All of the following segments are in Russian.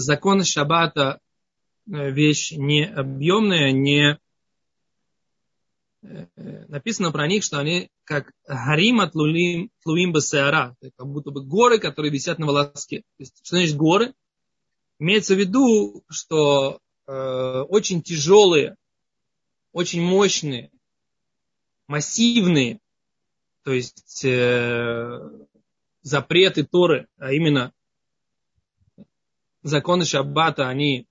законы шаббата э, вещь не объемная, не э, написано про них, что они как гарим от лулим, тлуим басеара, как будто бы горы, которые висят на волоске. То есть, что значит горы? Имеется в виду, что э, очень тяжелые, очень мощные, массивные, то есть э, запреты Торы, а именно законы Шаббата, они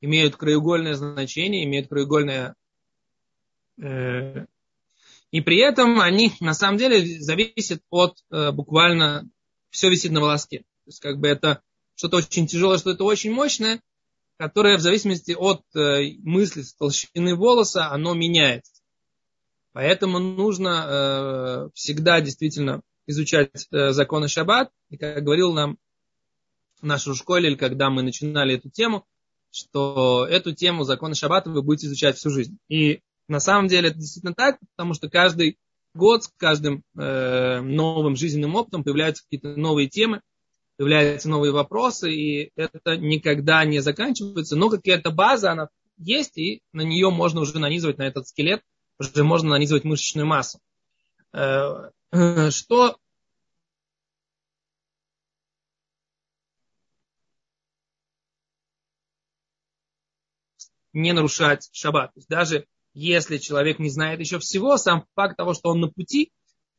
имеют краеугольное значение, имеют краеугольное... Э, и при этом они на самом деле зависят от э, буквально... Все висит на волоске. То есть как бы это что-то очень тяжелое, что-то очень мощное, которое в зависимости от э, мысли толщины волоса, оно меняется. Поэтому нужно э, всегда действительно изучать э, законы Шаббат. И как говорил нам в нашей школе, когда мы начинали эту тему, что эту тему закона Шаббата вы будете изучать всю жизнь. И на самом деле это действительно так, потому что каждый год с каждым э, новым жизненным опытом появляются какие-то новые темы, появляются новые вопросы, и это никогда не заканчивается. Но какая-то база, она есть, и на нее можно уже нанизывать, на этот скелет, уже можно нанизывать мышечную массу. Э, что не нарушать шаббат. То есть даже если человек не знает еще всего, сам факт того, что он на пути,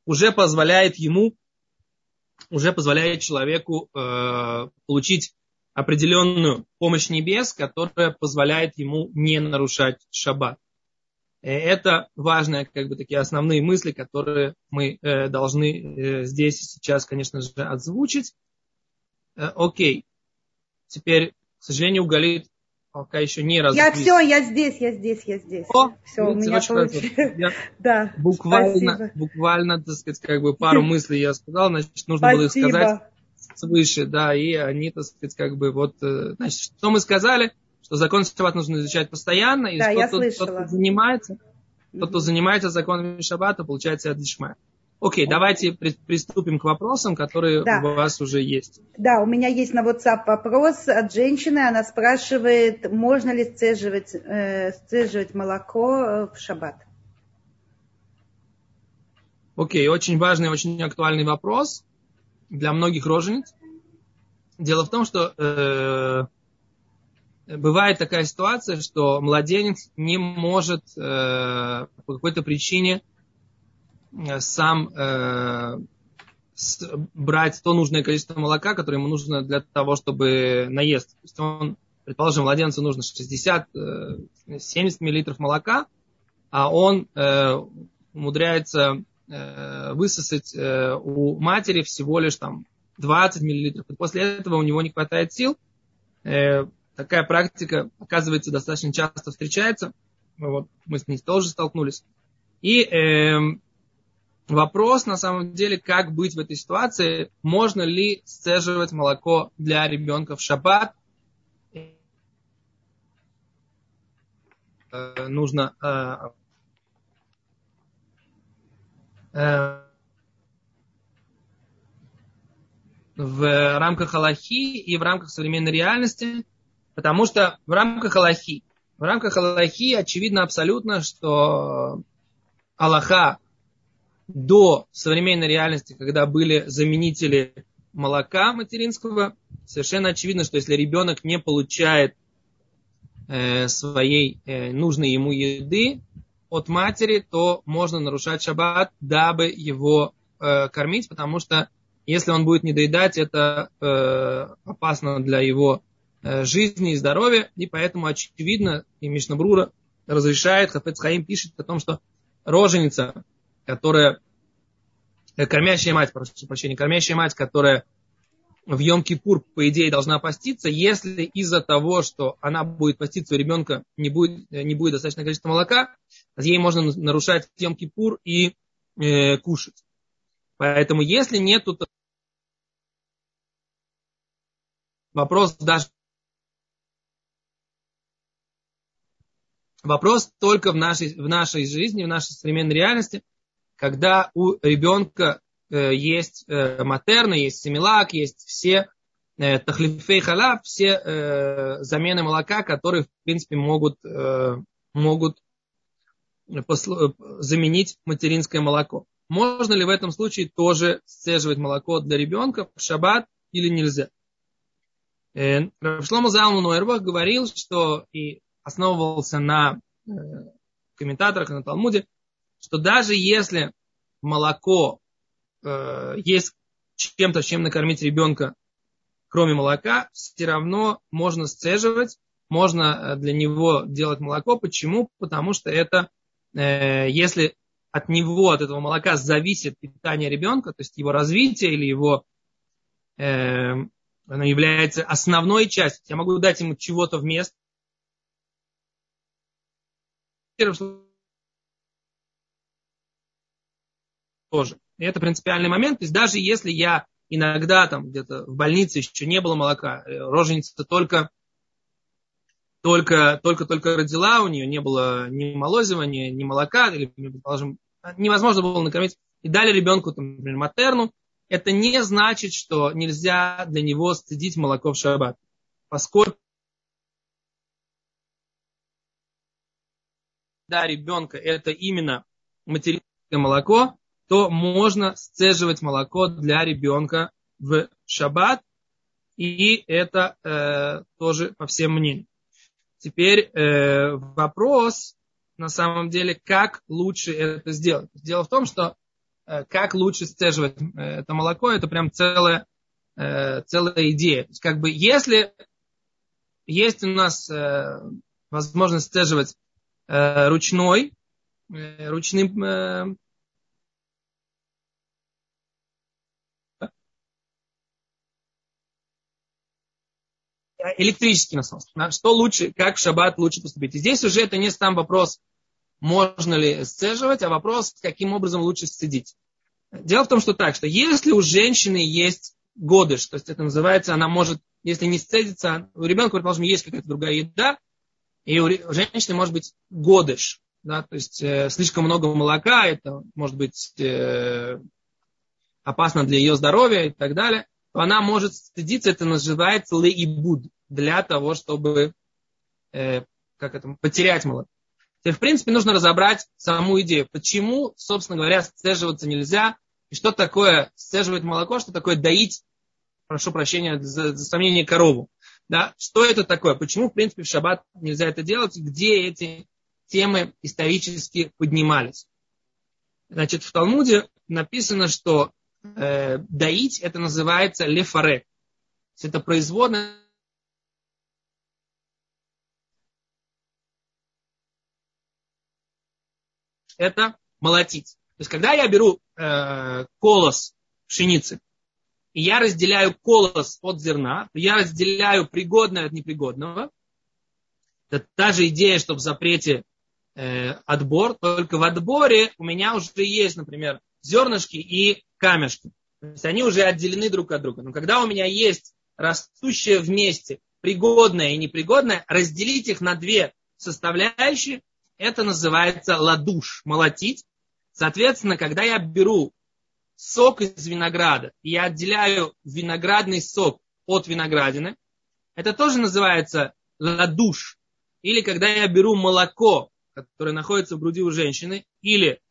уже позволяет ему, уже позволяет человеку э, получить определенную помощь небес, которая позволяет ему не нарушать шаббат. Э, это важные, как бы, такие основные мысли, которые мы э, должны э, здесь сейчас, конечно же, озвучить. Э, окей. Теперь, к сожалению, Галит пока еще не раз. Я все, я здесь, я здесь, я здесь. О, все, у меня получилось. Да, буквально, спасибо. буквально, так сказать, как бы пару мыслей я сказал, значит, нужно спасибо. было их сказать свыше, да, и они, так сказать, как бы вот, э, значит, что мы сказали, что закон Шаббат нужно изучать постоянно, и да, кто, кто, кто занимается, тот, кто занимается законами Шаббата, получается от Ишмая. Окей, давайте приступим к вопросам, которые да. у вас уже есть. Да, у меня есть на WhatsApp вопрос от женщины. Она спрашивает, можно ли сцеживать, э, сцеживать молоко э, в шаббат? Окей, очень важный, очень актуальный вопрос для многих рожениц. Дело в том, что э, бывает такая ситуация, что младенец не может э, по какой-то причине сам э, с, брать то нужное количество молока, которое ему нужно для того, чтобы наесть. То есть он, предположим, младенцу нужно 60-70 э, миллилитров молока, а он э, умудряется э, высосать э, у матери всего лишь там 20 миллилитров. И после этого у него не хватает сил. Э, такая практика, оказывается, достаточно часто встречается. Вот, мы с ней тоже столкнулись. И э, Вопрос на самом деле, как быть в этой ситуации, можно ли сцеживать молоко для ребенка в шаббат. Э, нужно э, э, в рамках Аллахи и в рамках современной реальности, потому что в рамках Аллахи, в рамках Аллахи очевидно абсолютно, что Аллаха до современной реальности, когда были заменители молока материнского, совершенно очевидно, что если ребенок не получает э, своей э, нужной ему еды от матери, то можно нарушать шаббат, дабы его э, кормить, потому что если он будет недоедать, это э, опасно для его э, жизни и здоровья, и поэтому очевидно, и Мишнабрура разрешает, Хафец Хаим пишет о том, что роженица, которая, э, кормящая мать, прошу прощения, кормящая мать, которая в Йом-Кипур, по идее, должна поститься, если из-за того, что она будет поститься, у ребенка не будет, э, не будет достаточно количества молока, ей можно нарушать Йом-Кипур и э, кушать. Поэтому если нет тут вопрос даже Вопрос только в нашей, в нашей жизни, в нашей современной реальности, когда у ребенка э, есть э, матерна, есть семилак, есть все э, тахлифей халаб, все замены молока, которые, в принципе, могут, могут заменить материнское молоко. Можно ли в этом случае тоже сцеживать молоко для ребенка в шаббат или нельзя? Э, Шлома Залман Нойербах говорил, что и основывался на комментаторах, на Талмуде, что даже если молоко э, есть чем-то, чем накормить ребенка, кроме молока, все равно можно сцеживать, можно для него делать молоко. Почему? Потому что это, если от него, от этого молока зависит питание ребенка, то есть его развитие или его оно является основной частью. Я могу дать ему чего-то вместо. Тоже. И это принципиальный момент. То есть даже если я иногда там где-то в больнице еще не было молока, э, роженица только только, только, только родила, у нее не было ни молозивания, ни молока, или, предположим, невозможно было накормить, и дали ребенку, там, например, матерну, это не значит, что нельзя для него стыдить молоко в шаббат. Поскольку да, ребенка это именно материнское молоко, то можно сцеживать молоко для ребенка в шаббат. И это э, тоже по всем мнениям. Теперь э, вопрос, на самом деле, как лучше это сделать. Дело в том, что Э, как лучше сцеживать э, это молоко, это прям целая, э, целая идея. То есть, как бы, если есть у нас возможность сцеживать ручной, ручным электрический насос. Что лучше, как в шаббат лучше поступить. И здесь уже это не сам вопрос можно ли сцеживать, а вопрос, каким образом лучше сцедить. Дело в том, что так, что если у женщины есть годыш, то есть это называется, она может, если не сцедиться, у ребенка, предположим, есть какая-то другая еда, и у женщины может быть годыш, да, то есть э, слишком много молока, это может быть э, опасно для ее здоровья и так далее, то она может стыдиться, это называется лейбуд, для того, чтобы э, как это, потерять молоко. Теперь, в принципе, нужно разобрать саму идею. Почему, собственно говоря, сцеживаться нельзя? И что такое сцеживать молоко? Что такое доить, прошу прощения за, за сомнение, корову? Да? Что это такое? Почему, в принципе, в шаббат нельзя это делать? Где эти темы исторически поднимались? Значит, в Талмуде написано, что э, доить это называется лефаре. Это производное это молотить. То есть, когда я беру э, колос пшеницы, и я разделяю колос от зерна, то я разделяю пригодное от непригодного. Это та же идея, что в запрете э, отбор, только в отборе у меня уже есть, например, зернышки и камешки. То есть они уже отделены друг от друга. Но когда у меня есть растущее вместе пригодное и непригодное, разделить их на две составляющие, это называется ладуш, молотить. Соответственно, когда я беру сок из винограда, и я отделяю виноградный сок от виноградины, это тоже называется ладуш. Или когда я беру молоко, которое находится в груди у женщины, или,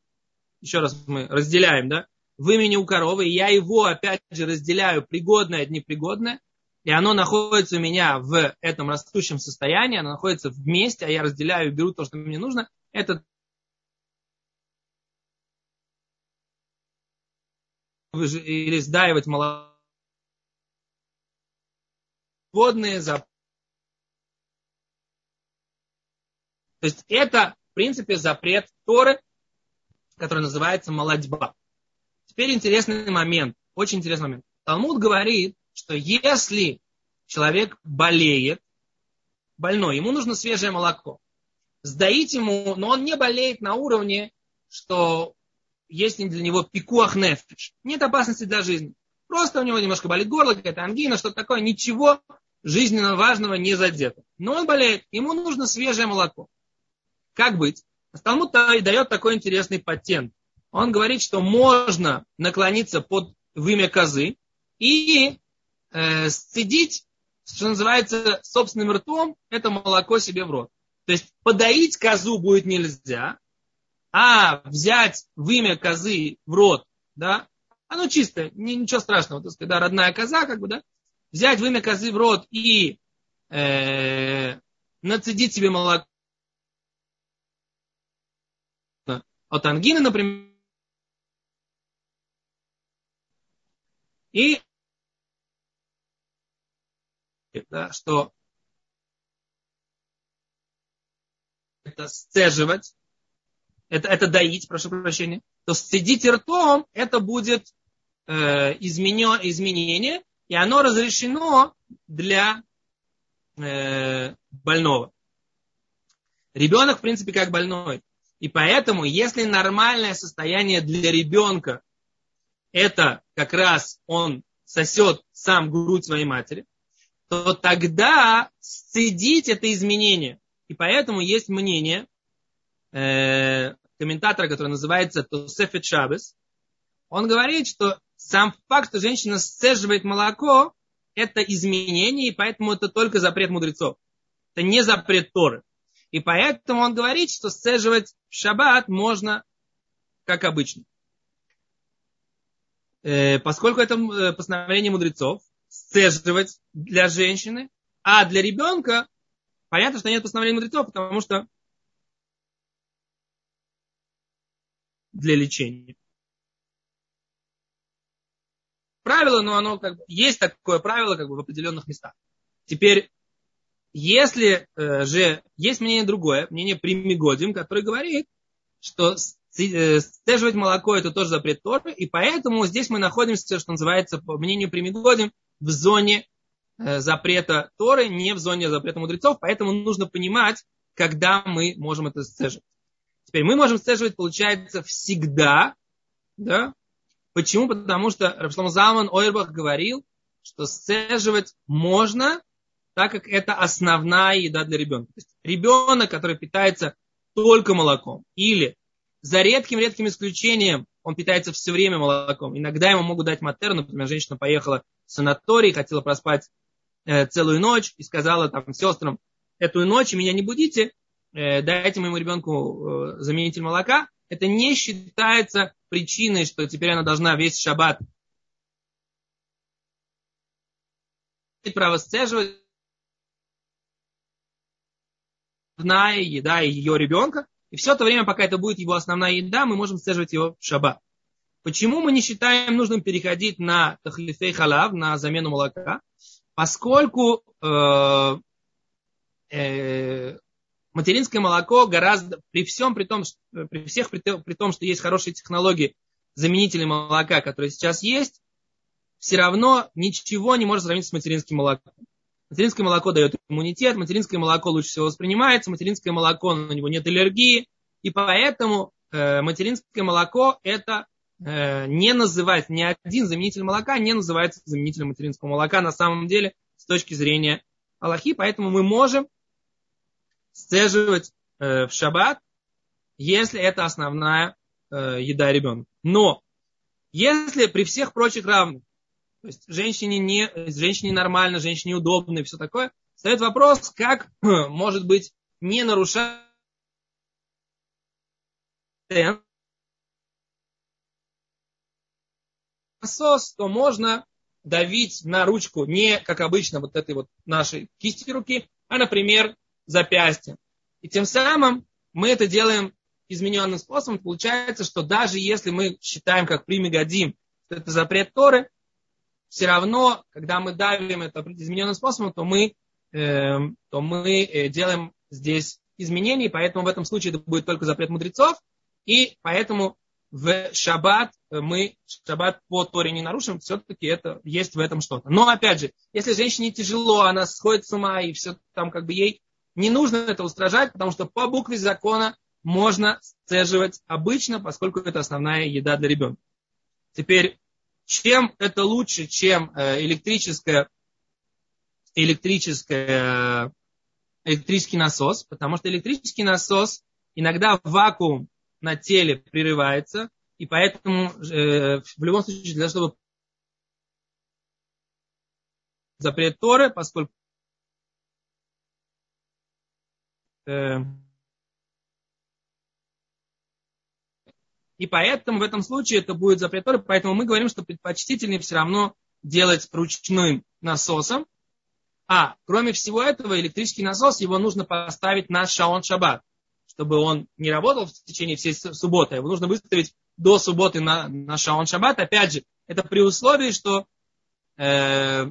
еще раз мы разделяем, да, в имени у коровы, и я его опять же разделяю пригодное от непригодное, и оно находится у меня в этом растущем состоянии, оно находится вместе, а я разделяю, беру то, что мне нужно, это или сдаивать молоко за То есть это, в принципе, запрет Торы, который называется молодьба. Теперь интересный момент, очень интересный момент. Талмуд говорит, что если человек болеет, больной, ему нужно свежее молоко. Сдаить ему, но он не болеет на уровне, что есть для него пикуах нефиш. Нет опасности для жизни. Просто у него немножко болит горло, какая-то ангина, что-то такое. Ничего жизненно важного не задето. Но он болеет, ему нужно свежее молоко. Как быть? Талмуд дает такой интересный патент. Он говорит, что можно наклониться под вымя козы и э, сцедить, что называется, собственным ртом это молоко себе в рот. То есть подоить козу будет нельзя, а взять вымя козы в рот, да, оно чисто, ничего страшного, то есть, когда родная коза, как бы, да, взять вымя козы в рот и э, нацедить себе молоко от ангины, например, и да, что это сцеживать, это, это доить, прошу прощения, то сцедить ртом, это будет э, изменё, изменение, и оно разрешено для э, больного. Ребенок, в принципе, как больной. И поэтому, если нормальное состояние для ребенка, это как раз он сосет сам грудь своей матери, то тогда сцедить это изменение. И поэтому есть мнение э, комментатора, который называется Тосефет Шабес. Он говорит, что сам факт, что женщина сцеживает молоко, это изменение, и поэтому это только запрет мудрецов. Это не запрет Торы. И поэтому он говорит, что сцеживать в шаббат можно как обычно. Э, поскольку это э, постановление мудрецов, сцеживать для женщины, а для ребенка понятно, что нет постановления мудрецов, потому что для лечения. Правило, но оно как бы, есть такое правило как бы в определенных местах. Теперь, если э, же есть мнение другое, мнение Примигодим, который говорит, что э, стеживать молоко это тоже запрет Торы, и поэтому здесь мы находимся, что называется, по мнению Примигодим, в зоне э, запрета Торы, не в зоне запрета мудрецов, поэтому нужно понимать, когда мы можем это сцеживать. Теперь мы можем сцеживать, получается, всегда, да? Почему? Потому что Рабшлам Залман Ойрбах говорил, что сцеживать можно, так как это основная еда для ребенка. То есть ребенок, который питается только молоком, или за редким-редким исключением он питается все время молоком. Иногда ему могут дать матер, например, женщина поехала в санаторий, хотела проспать э, целую ночь и сказала там сестрам, эту ночь меня не будите, э, дайте моему ребенку э, заменитель молока. Это не считается причиной, что теперь она должна весь шаббат право сцеживать еда ее ребенка. И все это время, пока это будет его основная еда, мы можем сцеживать его в шаббат. Почему мы не считаем нужным переходить на тахлифей халав, на замену молока? Поскольку э, э, материнское молоко гораздо, при всем, при, том, при всех, при, при том, что есть хорошие технологии заменителей молока, которые сейчас есть, все равно ничего не может сравниться с материнским молоком. Материнское молоко дает иммунитет, материнское молоко лучше всего воспринимается, материнское молоко, на него нет аллергии, и поэтому э, материнское молоко это Э, не называть, ни один заменитель молока не называется заменителем материнского молока на самом деле с точки зрения Аллахи, поэтому мы можем сцеживать э, в шаббат, если это основная э, еда ребенка. Но если при всех прочих равных, то есть женщине, не, женщине нормально, женщине удобно и все такое, стоит вопрос, как может быть не нарушать насос, то можно давить на ручку не, как обычно, вот этой вот нашей кисти руки, а, например, запястьем. И тем самым мы это делаем измененным способом. Получается, что даже если мы считаем, как примегодим, что это запрет Торы, все равно, когда мы давим это измененным способом, то мы, э, то мы э, делаем здесь изменения, поэтому в этом случае это будет только запрет мудрецов, и поэтому в шаббат мы шаббат по Торе не нарушим, все-таки это есть в этом что-то. Но опять же, если женщине тяжело, она сходит с ума и все там как бы ей не нужно это устражать, потому что по букве закона можно сцеживать обычно, поскольку это основная еда для ребенка. Теперь, чем это лучше, чем э, электрическая, электрическая, электрический насос? Потому что электрический насос иногда вакуум на теле прерывается, и поэтому э, в любом случае, для того, чтобы запрет Торы, поскольку э, и поэтому в этом случае это будет запрет Торы, поэтому мы говорим, что предпочтительнее все равно делать ручным насосом, а кроме всего этого электрический насос, его нужно поставить на шаон шаббат, чтобы он не работал в течение всей субботы, его нужно выставить до субботы на, на шаон шаббат, опять же, это при условии, что э,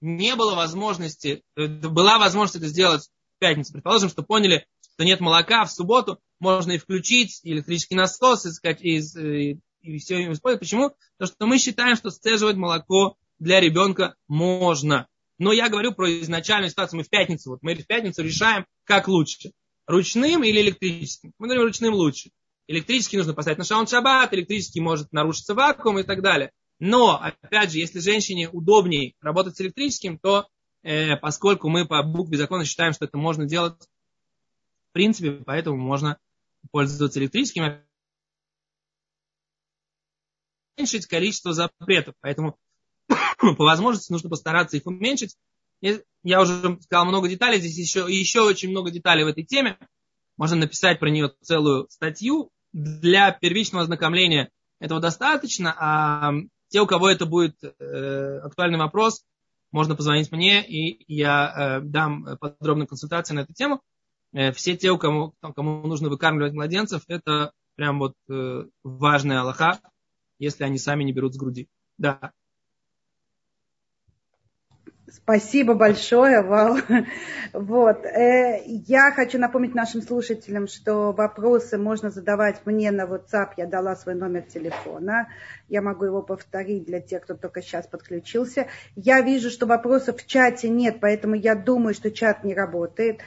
не было возможности, э, была возможность это сделать в пятницу. Предположим, что поняли, что нет молока в субботу, можно и включить электрический насос, и, сказать, и, и, и все использовать. Почему? Потому что мы считаем, что сцеживать молоко для ребенка можно. Но я говорю про изначальную ситуацию. Мы в пятницу, вот мы в пятницу решаем, как лучше. Ручным или электрическим? Мы говорим, ручным лучше. Электрический нужно поставить на шаун шаббат, электрический может нарушиться вакуум и так далее. Но, опять же, если женщине удобнее работать с электрическим, то э, поскольку мы по букве закона считаем, что это можно делать в принципе, поэтому можно пользоваться электрическим, уменьшить количество запретов. Поэтому по возможности нужно постараться их уменьшить. Я уже сказал много деталей, здесь еще, еще очень много деталей в этой теме. Можно написать про нее целую статью. Для первичного ознакомления этого достаточно, а те, у кого это будет э, актуальный вопрос, можно позвонить мне, и я э, дам подробную консультацию на эту тему. Э, все те, кому, кому нужно выкармливать младенцев, это прям вот э, важная Аллаха, если они сами не берут с груди. Да. Спасибо большое, Вал. Вот. Э, я хочу напомнить нашим слушателям, что вопросы можно задавать мне на WhatsApp. Я дала свой номер телефона. Я могу его повторить для тех, кто только сейчас подключился. Я вижу, что вопросов в чате нет, поэтому я думаю, что чат не работает.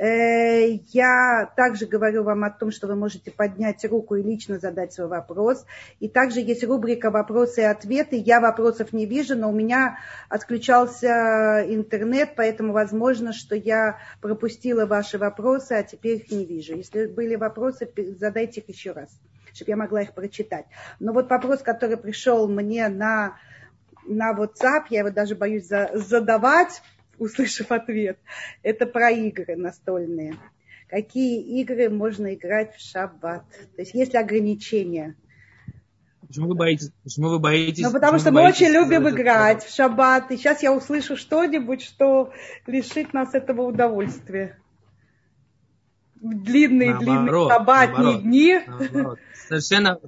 Э, я также говорю вам о том, что вы можете поднять руку и лично задать свой вопрос. И также есть рубрика «Вопросы и ответы». Я вопросов не вижу, но у меня отключался интернет, поэтому возможно, что я пропустила ваши вопросы, а теперь их не вижу. Если были вопросы, задайте их еще раз, чтобы я могла их прочитать. Но вот вопрос, который пришел мне на, на WhatsApp, я его даже боюсь задавать, услышав ответ. Это про игры настольные. Какие игры можно играть в шаббат? То есть есть ли ограничения? Почему вы боитесь? Почему вы боитесь? Ну, потому что мы очень любим играть в шаббат. И сейчас я услышу что-нибудь, что лишит нас этого удовольствия. В длинные-длинные шаббатные наоборот, дни. Наоборот. Совершенно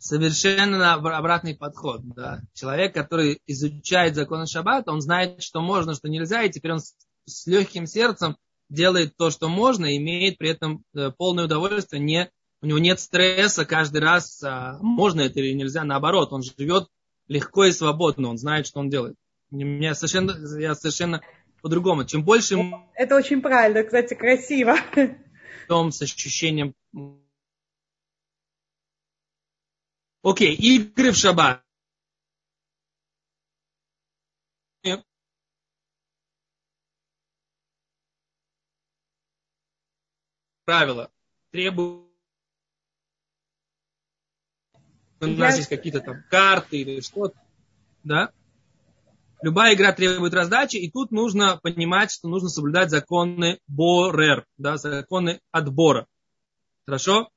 совершенно обратный подход. Да. Человек, который изучает законы Шаббата, он знает, что можно, что нельзя, и теперь он с, с легким сердцем делает то, что можно, и имеет при этом э, полное удовольствие. Не, у него нет стресса каждый раз, а, можно это или нельзя. Наоборот, он живет легко и свободно, он знает, что он делает. Меня совершенно, я совершенно по-другому. Чем больше... Это очень правильно, кстати, красиво. Том с ощущением Окей, игры в шаббат. Правила требуют у нас есть какие-то там карты или что-то, да? Любая игра требует раздачи, и тут нужно понимать, что нужно соблюдать законы Борер, да, законы отбора. Хорошо?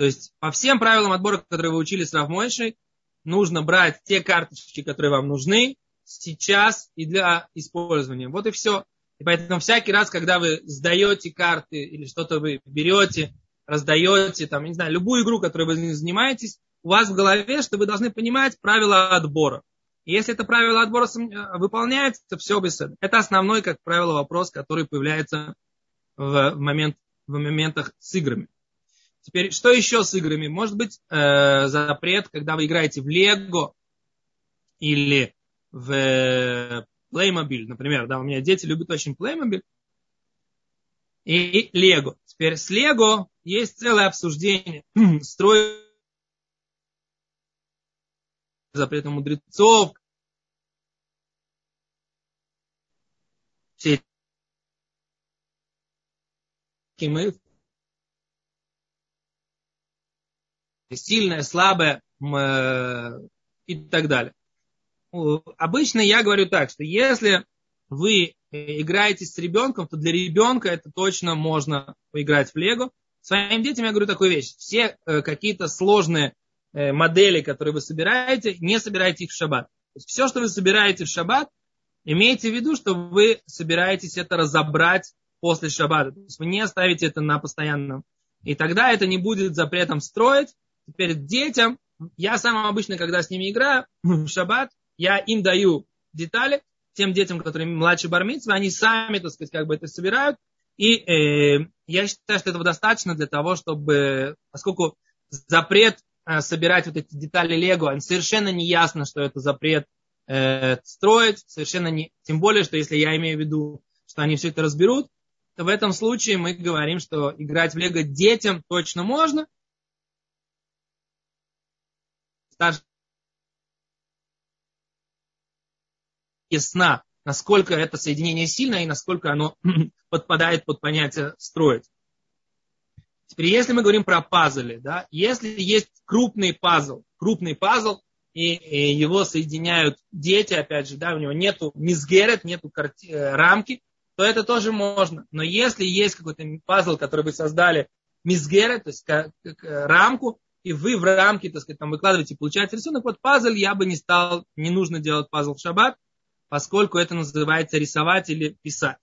То есть по всем правилам отбора, которые вы учили с Равмойшей, нужно брать те карточки, которые вам нужны сейчас и для использования. Вот и все. И поэтому всякий раз, когда вы сдаете карты или что-то вы берете, раздаете, там, не знаю, любую игру, которой вы занимаетесь, у вас в голове, что вы должны понимать правила отбора. И если это правило отбора э, выполняется, то все без этого. Это основной, как правило, вопрос, который появляется в, момент, в моментах с играми. Теперь, что еще с играми? Может быть, э, запрет, когда вы играете в Лего или в э, Playmobil, например, да, у меня дети любят очень Playmobil и Лего. Теперь с Лего есть целое обсуждение. Строить запретом мудрецов. Мы сильная, слабая э, и так далее. обычно я говорю так, что если вы э, играете с ребенком, то для ребенка это точно можно поиграть в Лего. Своим детям я говорю такую вещь. Все э, какие-то сложные модели, которые вы собираете, не собирайте их в шаббат. Все, что вы собираете в шаббат, имейте в виду, что вы собираетесь это разобрать после шаббата. То есть вы не оставите это на постоянном. И тогда это не будет запретом строить. Теперь детям, я сам обычно, когда с ними играю в шаббат, я им даю детали, тем детям, которые младше бармитсвы, они сами, так сказать, как бы это собирают. И э, я считаю, что этого достаточно для того, чтобы, поскольку запрет э, собирать вот эти детали Лего, совершенно не ясно, что это запрет э, строить, совершенно не, тем более, что если я имею в виду, что они все это разберут, то в этом случае мы говорим, что играть в Лего детям точно можно. Старшие ясна, насколько это соединение сильно и насколько оно подпадает под понятие строить. Теперь, если мы говорим про пазлы, да, если есть крупный пазл, крупный пазл, и, и его соединяют дети, опять же, да, у него нету мизгерет, нету карти, э, рамки, то это тоже можно. Но если есть какой-то пазл, который вы создали мизгерет, то есть рамку, и вы в рамке, так сказать, там выкладываете, получаете рисунок, вот пазл я бы не стал, не нужно делать пазл в шаббат, поскольку это называется рисовать или писать.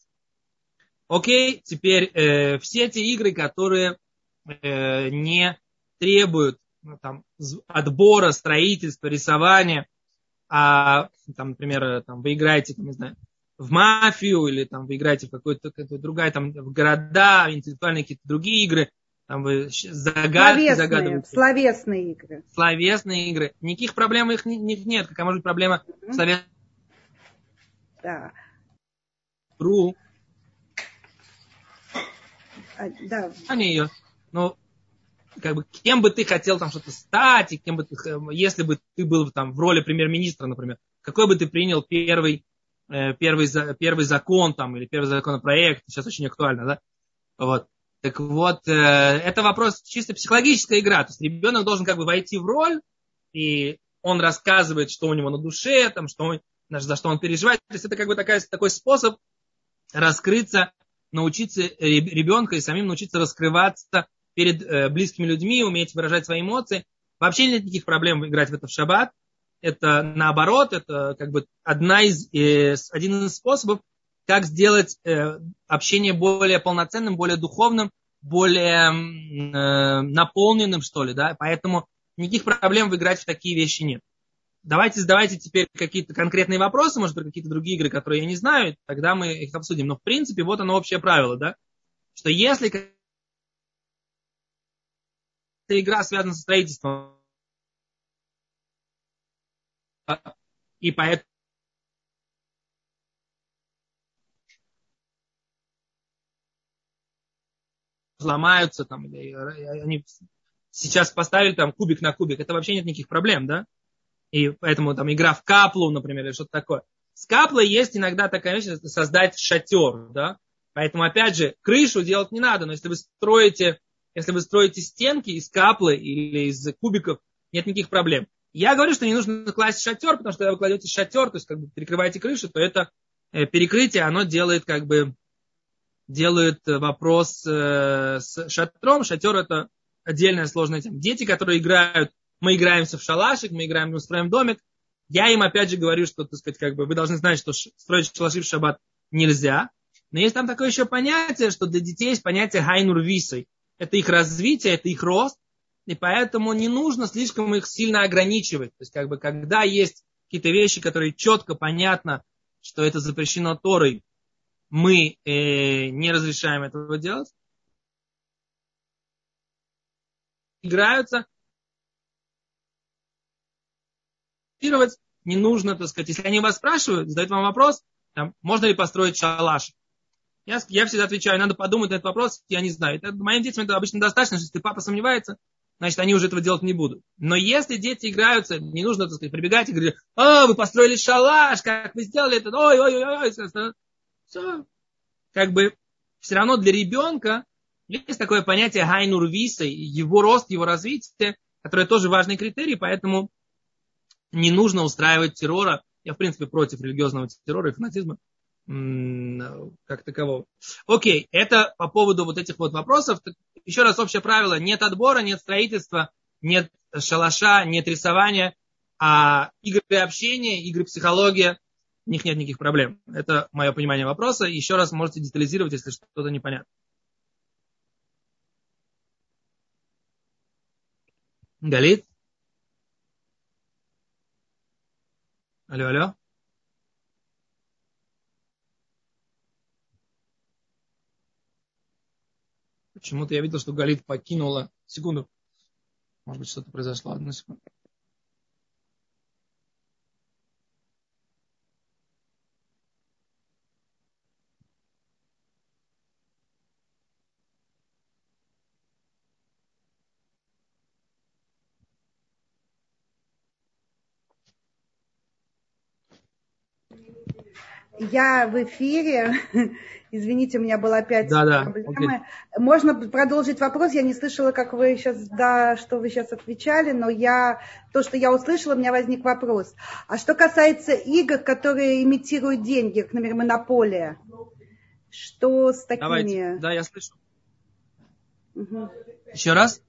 Окей, теперь э, все эти игры, которые э, не требуют ну, там, отбора, строительства, рисования, а, там, например, там, вы играете, не знаю, в мафию или там вы играете в какой-то какой другая там в города, интеллектуальные какие-то другие игры, там вы загадки загадываете. Словесные игры. Словесные игры. Никаких проблем их, них нет. Какая может быть проблема mm-hmm. словесных да. Ру. А, да. Они ее. Ну, как бы, кем бы ты хотел там что-то стать, и кем бы ты, если бы ты был там в роли премьер-министра, например, какой бы ты принял первый, э, первый, первый закон там, или первый законопроект, сейчас очень актуально, да? Вот. Так вот, э, это вопрос чисто психологическая игра. То есть ребенок должен как бы войти в роль, и он рассказывает, что у него на душе, там, что он, за что он переживает. То есть это как бы такая, такой способ раскрыться, научиться ребенка и самим научиться раскрываться перед э, близкими людьми, уметь выражать свои эмоции. Вообще нет никаких проблем играть в это в шаббат. Это наоборот, это как бы одна из, э, один из способов, как сделать э, общение более полноценным, более духовным, более э, наполненным, что ли, да. Поэтому никаких проблем выиграть в такие вещи нет давайте задавайте теперь какие-то конкретные вопросы, может быть, какие-то другие игры, которые я не знаю, тогда мы их обсудим. Но в принципе, вот оно общее правило, да, что если эта игра связана со строительством, и поэтому сломаются там, или они сейчас поставили там кубик на кубик, это вообще нет никаких проблем, да? И поэтому там игра в каплу, например, или что-то такое. С каплой есть иногда такая вещь, создать шатер, да. Поэтому, опять же, крышу делать не надо, но если вы строите, если вы строите стенки из каплы или из кубиков, нет никаких проблем. Я говорю, что не нужно класть шатер, потому что когда вы кладете шатер, то есть как бы перекрываете крышу, то это э, перекрытие, оно делает как бы делает вопрос э, с шатром. Шатер это отдельная сложная тема. Дети, которые играют мы играемся в шалашик, мы играем, мы строим домик. Я им опять же говорю, что, так сказать, как бы вы должны знать, что строить шалаши в шаббат нельзя. Но есть там такое еще понятие, что для детей есть понятие хайнур висой. Это их развитие, это их рост. И поэтому не нужно слишком их сильно ограничивать. То есть, как бы, когда есть какие-то вещи, которые четко, понятно, что это запрещено Торой, мы э, не разрешаем этого делать. Играются, не нужно, так сказать, если они вас спрашивают, задают вам вопрос, там, можно ли построить шалаш. Я, я всегда отвечаю, надо подумать на этот вопрос, я не знаю. Это, моим детям это обычно достаточно, если папа сомневается, значит, они уже этого делать не будут. Но если дети играются, не нужно, так сказать, прибегать и говорить, о, вы построили шалаш, как вы сделали это, ой, ой, ой, ой, все. Как бы все равно для ребенка есть такое понятие хайнур виса, его рост, его развитие, которое тоже важный критерий, поэтому не нужно устраивать террора Я, в принципе, против религиозного террора и фанатизма как такового. Окей, это по поводу вот этих вот вопросов. Еще раз общее правило. Нет отбора, нет строительства, нет шалаша, нет рисования, а игры общения, игры психология, у них нет никаких проблем. Это мое понимание вопроса. Еще раз можете детализировать, если что-то непонятно. Галит? Алло, алло. Почему-то я видел, что Галит покинула. Секунду. Может быть, что-то произошло. Одну секунду. Я в эфире. Извините, у меня была опять да, да. проблема. Okay. Можно продолжить вопрос? Я не слышала, как вы сейчас, да, что вы сейчас отвечали, но я, то, что я услышала, у меня возник вопрос. А что касается игр, которые имитируют деньги, например, монополия, что с такими? Давайте. Да, я слышу. Угу. Еще раз?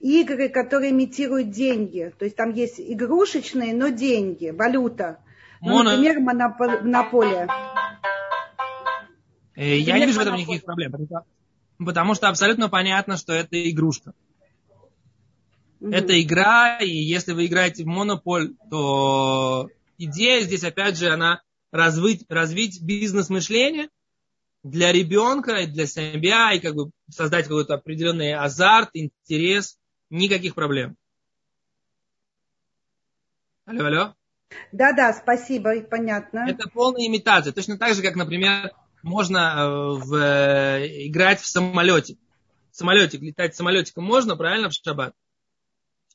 Игры, которые имитируют деньги. То есть там есть игрушечные, но деньги, валюта. Ну, Моно... например, монополия. Э, я не вижу в этом никаких проблем, потому что абсолютно понятно, что это игрушка. Угу. Это игра, и если вы играете в монополь, то идея здесь, опять же, она развить, развить бизнес-мышление для ребенка, и для себя, и как бы создать какой-то определенный азарт, интерес, никаких проблем. Алло, алло. Да-да, спасибо, понятно. Это полная имитация. Точно так же, как, например, можно э, в, э, играть в самолете. Самолетик, летать самолетиком можно, правильно, в шаббат?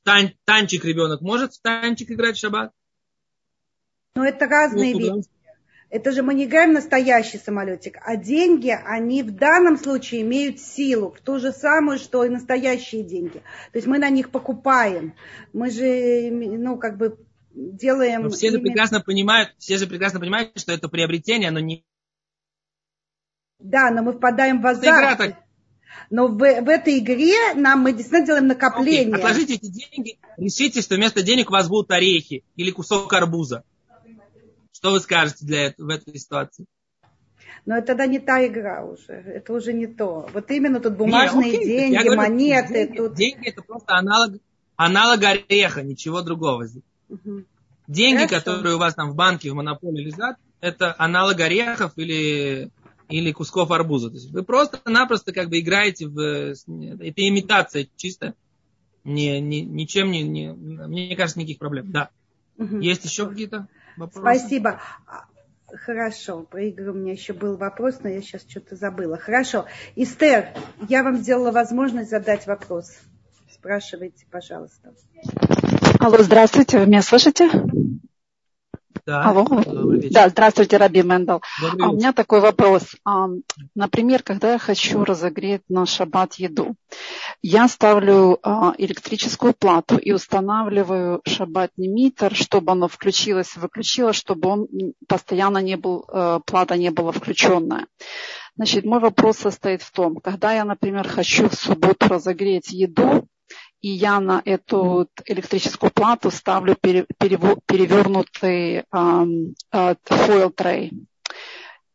Тан, танчик ребенок может в танчик играть в шаббат? Ну, это разные ну, вещи. Это же мы не играем настоящий самолетик, а деньги, они в данном случае имеют силу, в ту же самую, что и настоящие деньги. То есть мы на них покупаем. Мы же, ну, как бы делаем... Но все же прекрасно понимают, все же прекрасно понимают, что это приобретение, но не... Да, но мы впадаем в азарт. Так... Но в, в этой игре нам мы действительно делаем накопление. Okay. Отложите эти деньги, решите, что вместо денег у вас будут орехи или кусок арбуза. Что вы скажете для этого, в этой ситуации? Но это тогда не та игра уже. Это уже не то. Вот именно тут бумажные не, деньги, говорю, монеты. Деньги, тут... деньги это просто аналог, аналог ореха, ничего другого здесь. Деньги, Хорошо. которые у вас там в банке, в монополии лежат, это аналог орехов или, или кусков арбуза. То есть вы просто-напросто как бы играете в... Это имитация чисто. Не, не, ничем не, не... Мне кажется, никаких проблем. Да. Угу. Есть еще какие-то вопросы? Спасибо. А, хорошо, про игры у меня еще был вопрос, но я сейчас что-то забыла. Хорошо. Истер, я вам сделала возможность задать вопрос. Спрашивайте, пожалуйста. Алло, здравствуйте, вы меня слышите? Да. Алло. Да, здравствуйте, Раби Мендел. А у меня такой вопрос. А, например, когда я хочу разогреть на шаббат еду, я ставлю а, электрическую плату и устанавливаю шаббатный митер, чтобы оно включилось и выключилось, чтобы он постоянно не был, а, плата не была включенная. Значит, мой вопрос состоит в том, когда я, например, хочу в субботу разогреть еду, и я на эту электрическую плату ставлю перевернутый фойл трей.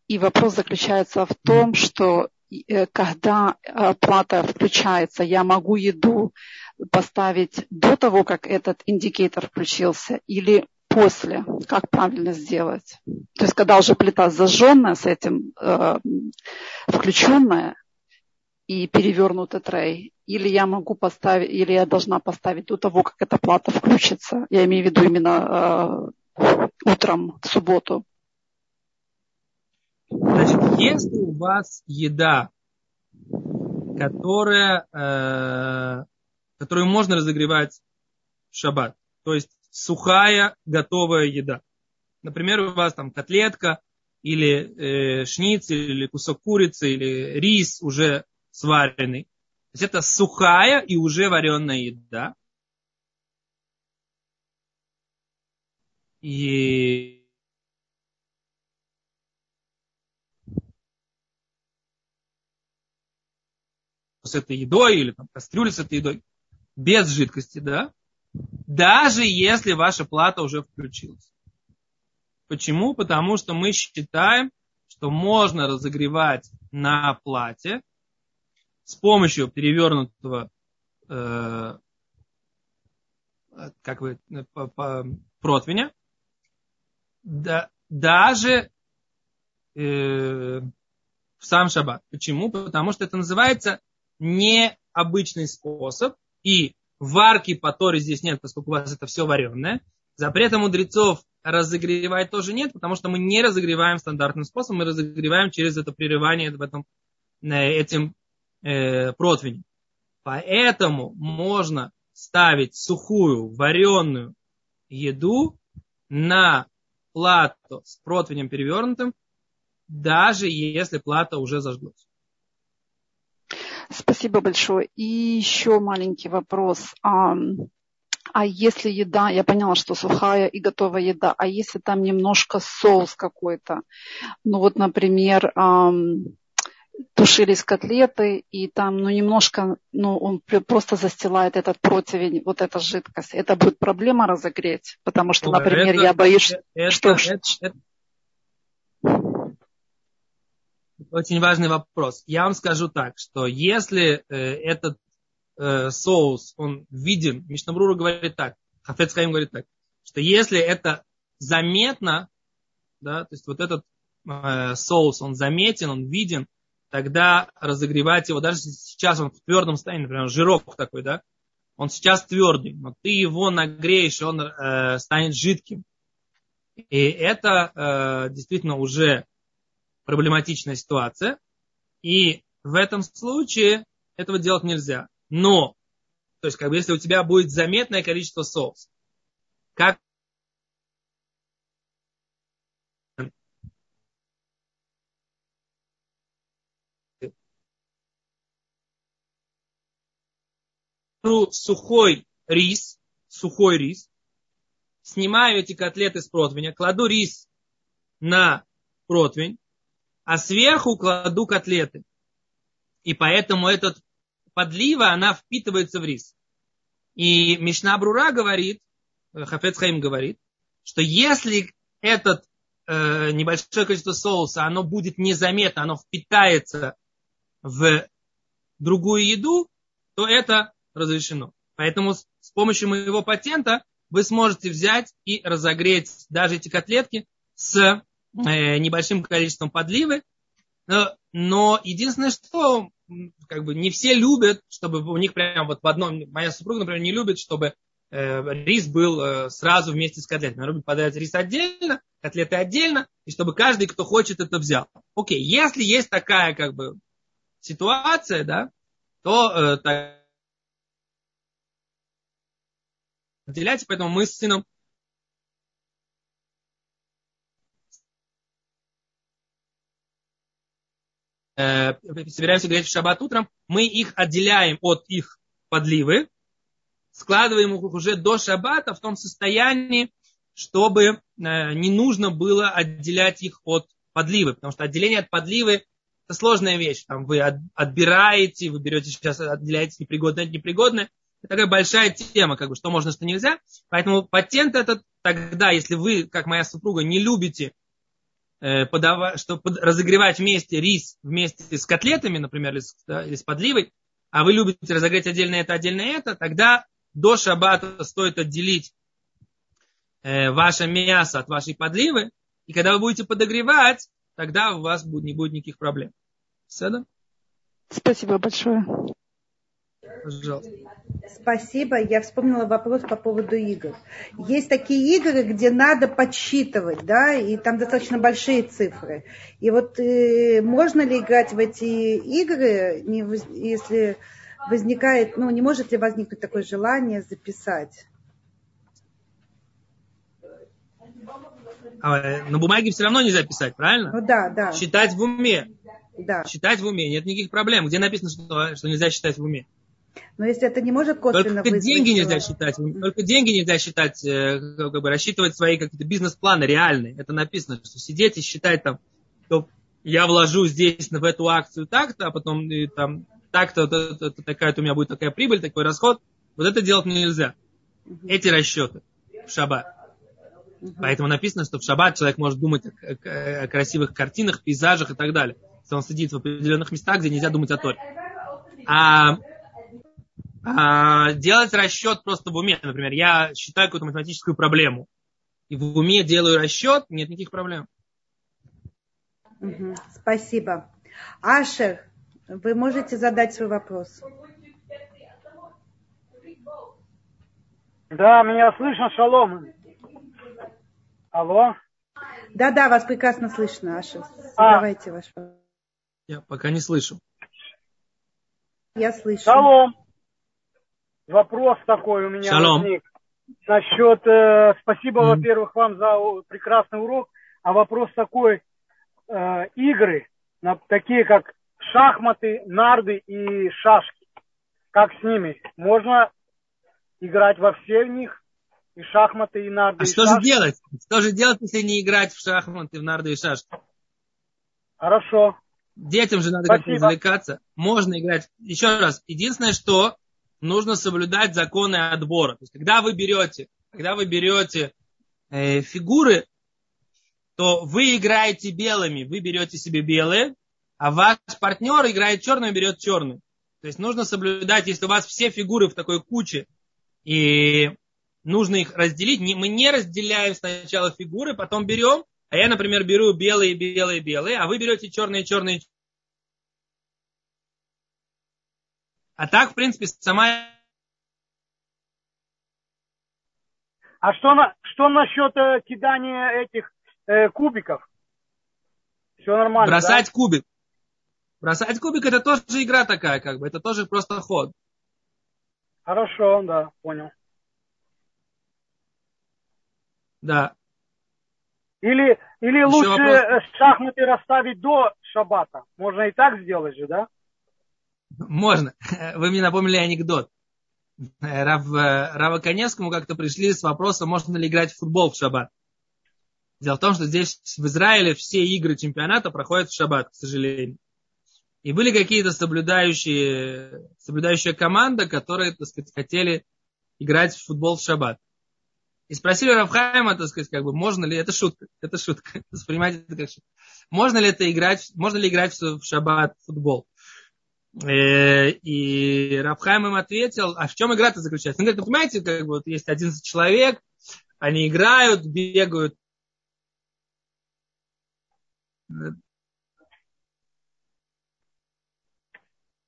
И вопрос заключается в том, что э, когда э, плата включается, я могу еду поставить до того, как этот индикатор включился, или после, как правильно сделать. То есть, когда уже плита зажженная с этим э, включенная и перевернутый трей, или я могу поставить, или я должна поставить до того, как эта плата включится. Я имею в виду именно э, утром в субботу. Значит, если у вас еда, которая, э, которую можно разогревать в шаббат, то есть сухая готовая еда. Например, у вас там котлетка или э, шницель, или кусок курицы, или рис уже сваренный. То есть это сухая и уже вареная еда. И с этой едой или там, кастрюля с этой едой без жидкости, да? Даже если ваша плата уже включилась. Почему? Потому что мы считаем, что можно разогревать на плате с помощью перевернутого э, как вы, э, по, по, противня, да, даже э, в сам шаббат. Почему? Потому что это называется необычный способ, и варки по Торе здесь нет, поскольку у вас это все вареное. Запрета мудрецов разогревать тоже нет, потому что мы не разогреваем стандартным способом, мы разогреваем через это прерывание в этом, этим э, противнем. Поэтому можно ставить сухую вареную еду на плату с противнем перевернутым, даже если плата уже зажглась. Спасибо большое. И еще маленький вопрос. А, а если еда, я поняла, что сухая и готовая еда, а если там немножко соус какой-то, ну вот, например, тушились котлеты, и там, ну, немножко, ну, он просто застилает этот противень, вот эта жидкость. Это будет проблема разогреть, потому что, например, это, я боюсь, это, что... Это, это, очень важный вопрос. Я вам скажу так, что если э, этот э, соус, он виден, Мишнабрура говорит так, Хафец Хаим говорит так, что если это заметно, да, то есть вот этот э, соус, он заметен, он виден, тогда разогревать его, даже сейчас он в твердом состоянии, например, жирок такой, да, он сейчас твердый, но ты его нагреешь, он э, станет жидким. И это э, действительно уже проблематичная ситуация. И в этом случае этого делать нельзя. Но, то есть, как бы, если у тебя будет заметное количество соуса, как сухой рис, сухой рис, снимаю эти котлеты с противня, кладу рис на противень, а сверху кладу котлеты. И поэтому этот подлива, она впитывается в рис. И Мишна Брура говорит, Хафец Хаим говорит, что если этот э, небольшое количество соуса, оно будет незаметно, оно впитается в другую еду, то это разрешено. Поэтому с, помощью моего патента вы сможете взять и разогреть даже эти котлетки с э, небольшим количеством подливы. Но, но единственное, что как бы не все любят, чтобы у них прям вот в одном, моя супруга, например, не любит, чтобы э, рис был э, сразу вместе с котлетами. Она любит подать рис отдельно, котлеты отдельно, и чтобы каждый, кто хочет, это взял. Окей, если есть такая как бы ситуация, да, то э, так, отделять, поэтому мы с сыном э, собираемся греть в шаббат утром, мы их отделяем от их подливы, складываем их уже до шаббата в том состоянии, чтобы э, не нужно было отделять их от подливы, потому что отделение от подливы это сложная вещь. Там вы отбираете, вы берете сейчас, отделяете непригодное от непригодное такая большая тема, как бы, что можно, что нельзя. Поэтому патент этот тогда, если вы, как моя супруга, не любите э, подавать, что под, разогревать вместе рис вместе с котлетами, например, или с, да, или с подливой, а вы любите разогреть отдельно это, отдельно это, тогда до шаббата стоит отделить э, ваше мясо от вашей подливы, и когда вы будете подогревать, тогда у вас будет, не будет никаких проблем. Все, Спасибо большое. Пожалуйста. Спасибо. Я вспомнила вопрос по поводу игр. Есть такие игры, где надо подсчитывать, да, и там достаточно большие цифры. И вот э, можно ли играть в эти игры, не, если возникает, ну, не может ли возникнуть такое желание записать? А, э, на бумаге все равно нельзя писать, правильно? Ну да, да. Считать в уме. Да. Считать в уме, нет никаких проблем. Где написано, что, что нельзя считать в уме? Но если это не может косвенно Только деньги нельзя считать. Только деньги нельзя считать, э, как бы рассчитывать свои какие-то бизнес-планы реальные. Это написано, что сидеть и считать там, что я вложу здесь в эту акцию так-то, а потом и, там так-то, то, то, то, такая у меня будет такая прибыль, такой расход. Вот это делать нельзя. Эти расчеты в шаббат. Поэтому написано, что в шаббат человек может думать о, о, о красивых картинах, пейзажах и так далее. Если он сидит в определенных местах, где нельзя думать о Торе. А, а делать расчет просто в уме, например, я считаю какую-то математическую проблему, и в уме делаю расчет, нет никаких проблем. Угу. Спасибо. Ашер, вы можете задать свой вопрос? Да, меня слышно, шалом. Алло? Да-да, вас прекрасно слышно, Аша. Задавайте а. ваш вопрос. Я пока не слышу. Я слышу. Шалом. Вопрос такой у меня Шалом. возник. Насчет, э, спасибо, mm. во-первых, вам за прекрасный урок. А вопрос такой, э, игры, на, такие как шахматы, нарды и шашки. Как с ними? Можно играть во все в них? И шахматы, и нарды, а и что шашки? же делать? Что же делать, если не играть в шахматы, в нарды и шашки? Хорошо. Детям же надо как-то развлекаться. Можно играть. Еще раз, единственное, что нужно соблюдать законы отбора. То есть, когда вы берете, когда вы берете э, фигуры, то вы играете белыми, вы берете себе белые, а ваш партнер играет черным и берет черный. То есть нужно соблюдать, если у вас все фигуры в такой куче, и нужно их разделить, мы не разделяем сначала фигуры, потом берем, а я, например, беру белые, белые, белые, а вы берете черные, черные. А так, в принципе, сама... А что, на, что насчет э, кидания этих э, кубиков? Все нормально, Бросать да? кубик. Бросать кубик это тоже игра такая, как бы, это тоже просто ход. Хорошо, да, понял. Да. Или, или лучше вопрос? шахматы расставить до шабата. Можно и так сделать же, да? Можно. Вы мне напомнили анекдот. Рав, Рава Коневскому как-то пришли с вопросом, можно ли играть в футбол в шаббат. Дело в том, что здесь в Израиле все игры чемпионата проходят в шаббат, к сожалению. И были какие-то соблюдающие, соблюдающая команда, которые, так сказать, хотели играть в футбол в шаббат. И спросили Равхайма, так сказать, как бы, можно ли, это шутка, это шутка, воспринимайте это как шутка. Можно ли это играть, можно ли играть в шаббат в футбол? Э, и Равхайм им ответил, а в чем игра-то заключается? Ну, понимаете, как бы, вот есть 11 человек, они играют, бегают,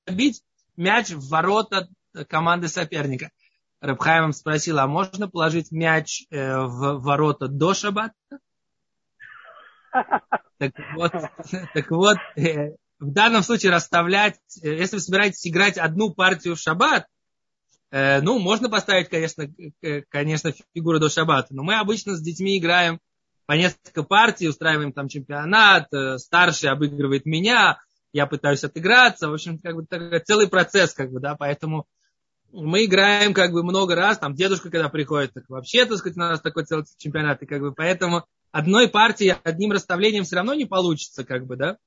бить мяч в ворота команды соперника. Рабхаймом спросил, а можно положить мяч э, в ворота до шаббата? Так вот, так вот э, в данном случае расставлять, э, если вы собираетесь играть одну партию в шаббат, ну, можно поставить, конечно, конечно, фигуры до шаббата, но мы обычно с детьми играем по несколько партий, устраиваем там чемпионат, старший обыгрывает меня, я пытаюсь отыграться, в общем, как бы целый процесс, как бы, да, поэтому мы играем как бы много раз, там дедушка когда приходит, так вообще, так сказать, у нас такой целый чемпионат, и как бы поэтому одной партии, одним расставлением все равно не получится, как бы, да,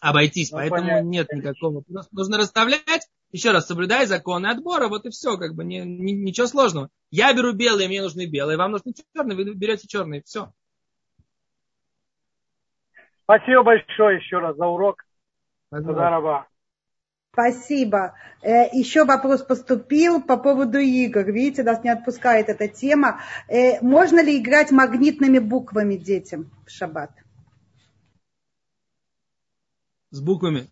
обойтись, ну, поэтому понятно. нет никакого, просто нужно расставлять, еще раз, соблюдая законы отбора, вот и все, как бы, не, не, ничего сложного. Я беру белые, мне нужны белые, вам нужны черные, вы берете черные, все. Спасибо большое еще раз за урок. Спасибо. Спасибо. Э, еще вопрос поступил по поводу игр. Видите, нас не отпускает эта тема. Э, можно ли играть магнитными буквами детям в шаббат? С буквами?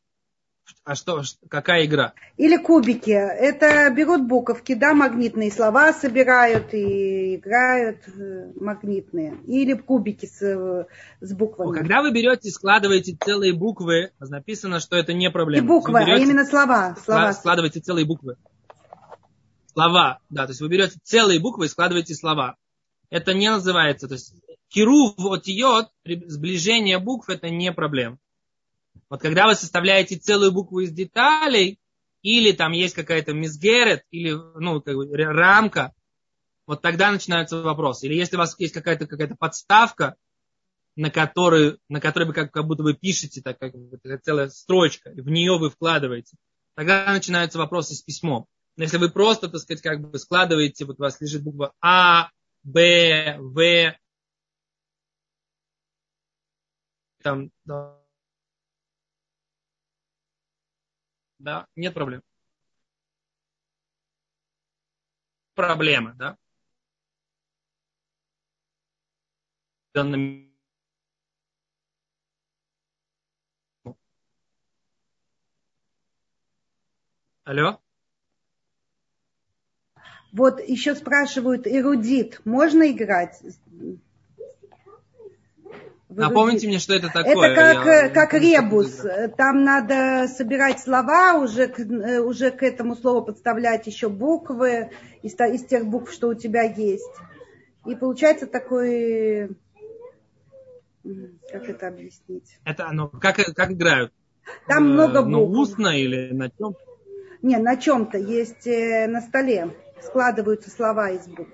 А что, какая игра? Или кубики. Это берут буковки, да, магнитные слова собирают и играют э, магнитные. Или кубики с, с буквами. Когда вы берете и складываете целые буквы, написано, что это не проблема. И буквы, берете, а именно слова. слова. Складываете целые буквы. Слова, да, то есть вы берете целые буквы и складываете слова. Это не называется, то есть киру вот йод, сближение букв, это не проблема. Вот когда вы составляете целую букву из деталей, или там есть какая-то мизгерет, или ну, как бы, рамка, вот тогда начинаются вопросы. Или если у вас есть какая-то какая подставка, на которой, на которой вы как, как будто вы пишете, так как целая строчка, и в нее вы вкладываете. Тогда начинаются вопросы с письмом. Но если вы просто, так сказать, как бы складываете, вот у вас лежит буква А, Б, В, там, да, да, нет проблем. Проблема, да? Алло? Вот еще спрашивают, эрудит, можно играть? Напомните мне, что это такое. Это как, Я... как ребус. Там надо собирать слова, уже к, уже к этому слову подставлять еще буквы из, из тех букв, что у тебя есть. И получается такой... Как это объяснить? Это оно, как, как играют? Там много букв. Ну, устно или на чем? Не, на чем-то есть э, на столе. Складываются слова из букв.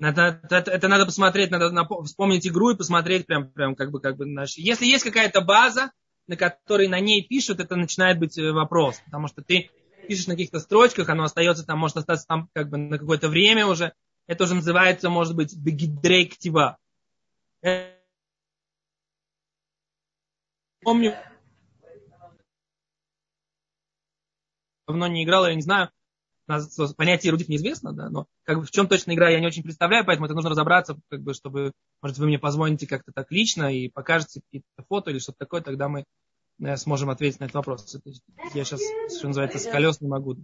Это, это, это надо посмотреть, надо вспомнить игру и посмотреть прям, прям как бы, как бы наш. Если есть какая-то база, на которой на ней пишут, это начинает быть э, вопрос, потому что ты пишешь на каких-то строчках, оно остается там, может остаться там как бы на какое-то время уже. Это уже называется, может быть, бегидректива. Помню, давно не играл, я не знаю, понятие эрудит неизвестно, да, но как бы в чем точно игра я не очень представляю, поэтому это нужно разобраться, как бы, чтобы, может, вы мне позвоните как-то так лично и покажете какие-то фото или что-то такое, тогда мы э, сможем ответить на этот вопрос. Я сейчас, что называется, с колес не могу